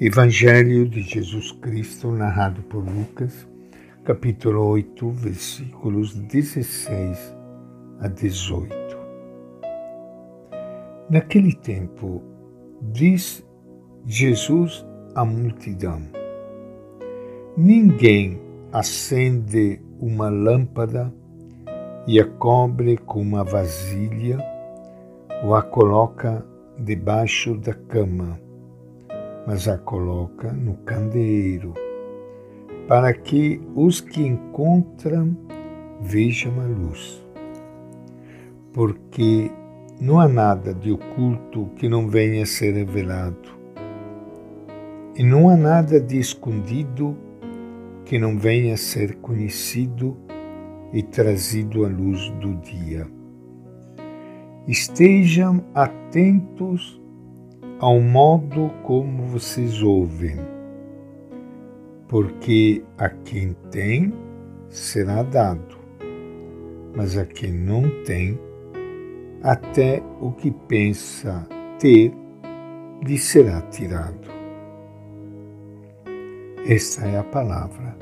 Evangelho de Jesus Cristo, narrado por Lucas, capítulo 8, versículos 16 a 18. Naquele tempo, diz Jesus à multidão: Ninguém acende uma lâmpada e a cobre com uma vasilha ou a coloca debaixo da cama mas a coloca no candeeiro, para que os que encontram vejam a luz. Porque não há nada de oculto que não venha a ser revelado, e não há nada de escondido que não venha a ser conhecido e trazido à luz do dia. Estejam atentos ao modo como vocês ouvem, porque a quem tem será dado, mas a quem não tem, até o que pensa ter lhe será tirado. Esta é a palavra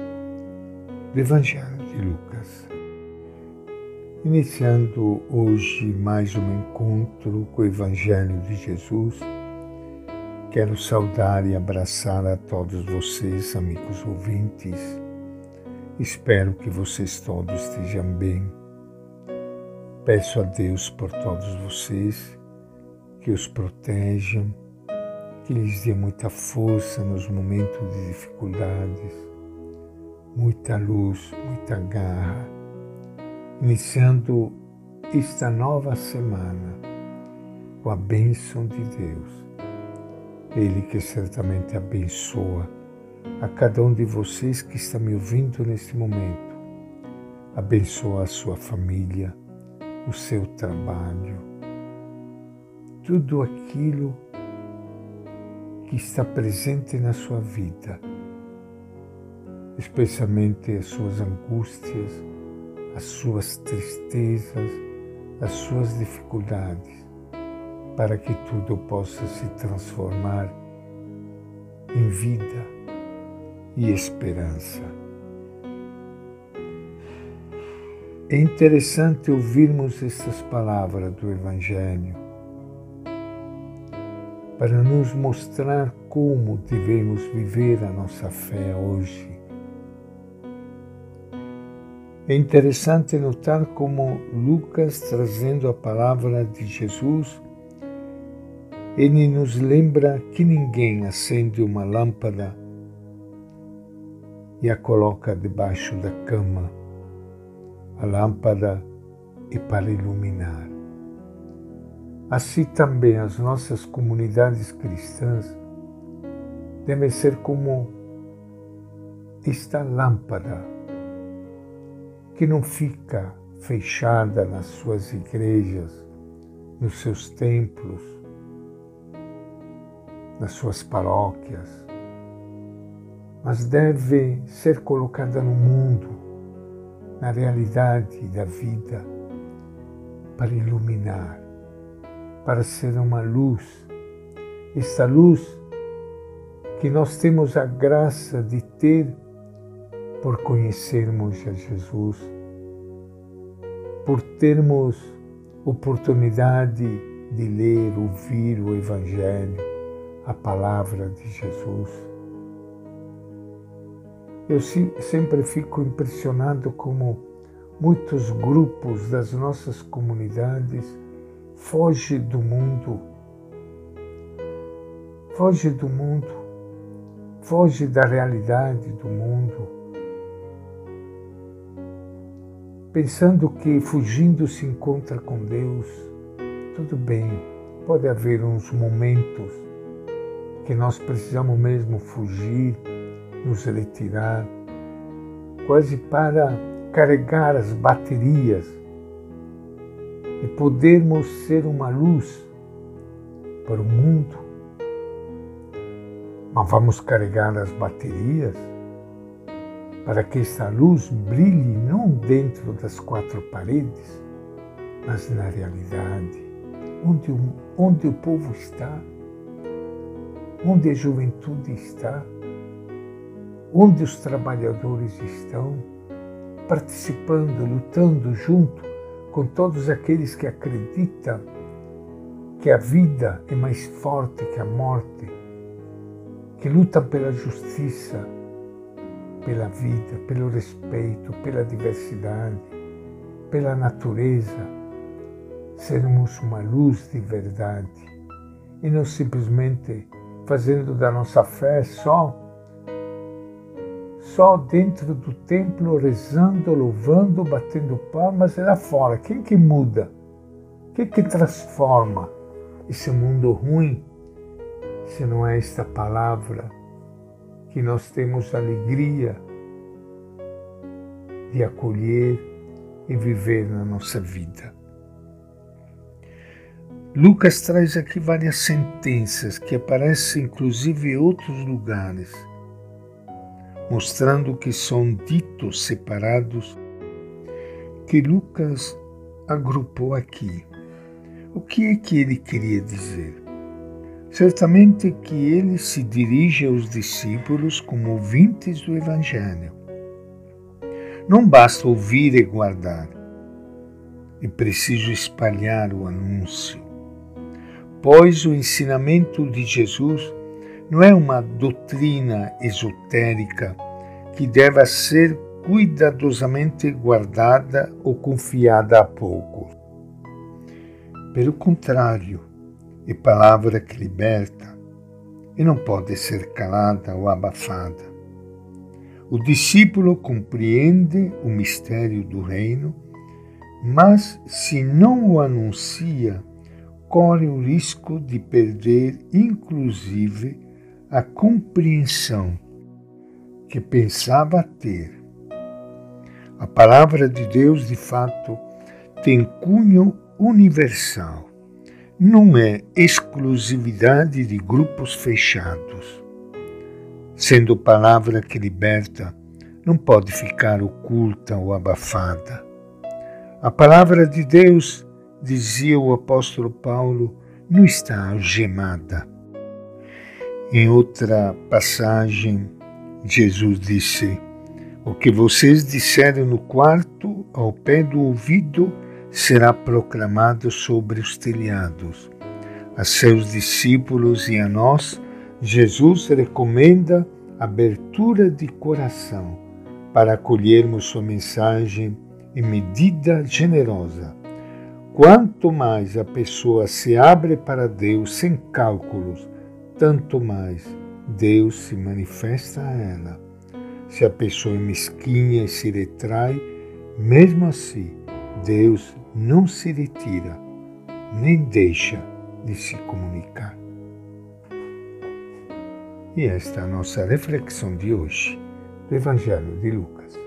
do Evangelho de Lucas. Iniciando hoje mais um encontro com o Evangelho de Jesus, Quero saudar e abraçar a todos vocês, amigos ouvintes. Espero que vocês todos estejam bem. Peço a Deus por todos vocês que os protejam, que lhes dê muita força nos momentos de dificuldades, muita luz, muita garra, iniciando esta nova semana com a bênção de Deus ele que certamente abençoa a cada um de vocês que está me ouvindo neste momento. Abençoa a sua família, o seu trabalho, tudo aquilo que está presente na sua vida, especialmente as suas angústias, as suas tristezas, as suas dificuldades para que tudo possa se transformar em vida e esperança. É interessante ouvirmos estas palavras do Evangelho para nos mostrar como devemos viver a nossa fé hoje. É interessante notar como Lucas, trazendo a palavra de Jesus, ele nos lembra que ninguém acende uma lâmpada e a coloca debaixo da cama. A lâmpada é para iluminar. Assim também as nossas comunidades cristãs devem ser como esta lâmpada que não fica fechada nas suas igrejas, nos seus templos, nas suas paróquias, mas deve ser colocada no mundo, na realidade da vida, para iluminar, para ser uma luz. Esta luz que nós temos a graça de ter por conhecermos a Jesus, por termos oportunidade de ler, ouvir o Evangelho, a palavra de Jesus. Eu sempre fico impressionado como muitos grupos das nossas comunidades fogem do mundo, fogem do mundo, fogem da realidade do mundo, pensando que fugindo se encontra com Deus. Tudo bem, pode haver uns momentos que nós precisamos mesmo fugir, nos retirar, quase para carregar as baterias e podermos ser uma luz para o mundo. Mas vamos carregar as baterias para que essa luz brilhe não dentro das quatro paredes, mas na realidade, onde, onde o povo está onde a juventude está, onde os trabalhadores estão, participando, lutando junto com todos aqueles que acreditam que a vida é mais forte que a morte, que lutam pela justiça, pela vida, pelo respeito, pela diversidade, pela natureza, sermos uma luz de verdade e não simplesmente fazendo da nossa fé só só dentro do templo, rezando, louvando, batendo palmas, e lá fora. Quem que muda? Quem que transforma esse mundo ruim se não é esta palavra que nós temos alegria de acolher e viver na nossa vida? Lucas traz aqui várias sentenças que aparecem inclusive em outros lugares mostrando que são ditos separados, que Lucas agrupou aqui. O que é que ele queria dizer? Certamente que ele se dirige aos discípulos como ouvintes do Evangelho. Não basta ouvir e guardar, é preciso espalhar o anúncio, pois o ensinamento de Jesus não é uma doutrina esotérica que deva ser cuidadosamente guardada ou confiada a pouco. Pelo contrário, é palavra que liberta e não pode ser calada ou abafada. O discípulo compreende o mistério do reino, mas se não o anuncia, corre o risco de perder, inclusive, a compreensão que pensava ter. A palavra de Deus, de fato, tem cunho universal. Não é exclusividade de grupos fechados. Sendo palavra que liberta, não pode ficar oculta ou abafada. A palavra de Deus, dizia o apóstolo Paulo, não está algemada em outra passagem, Jesus disse: O que vocês disserem no quarto, ao pé do ouvido, será proclamado sobre os telhados. A seus discípulos e a nós, Jesus recomenda abertura de coração para acolhermos sua mensagem em medida generosa. Quanto mais a pessoa se abre para Deus sem cálculos, tanto mais Deus se manifesta a ela. Se a pessoa é mesquinha e se retrai, mesmo assim, Deus não se retira, nem deixa de se comunicar. E esta é a nossa reflexão de hoje do Evangelho de Lucas.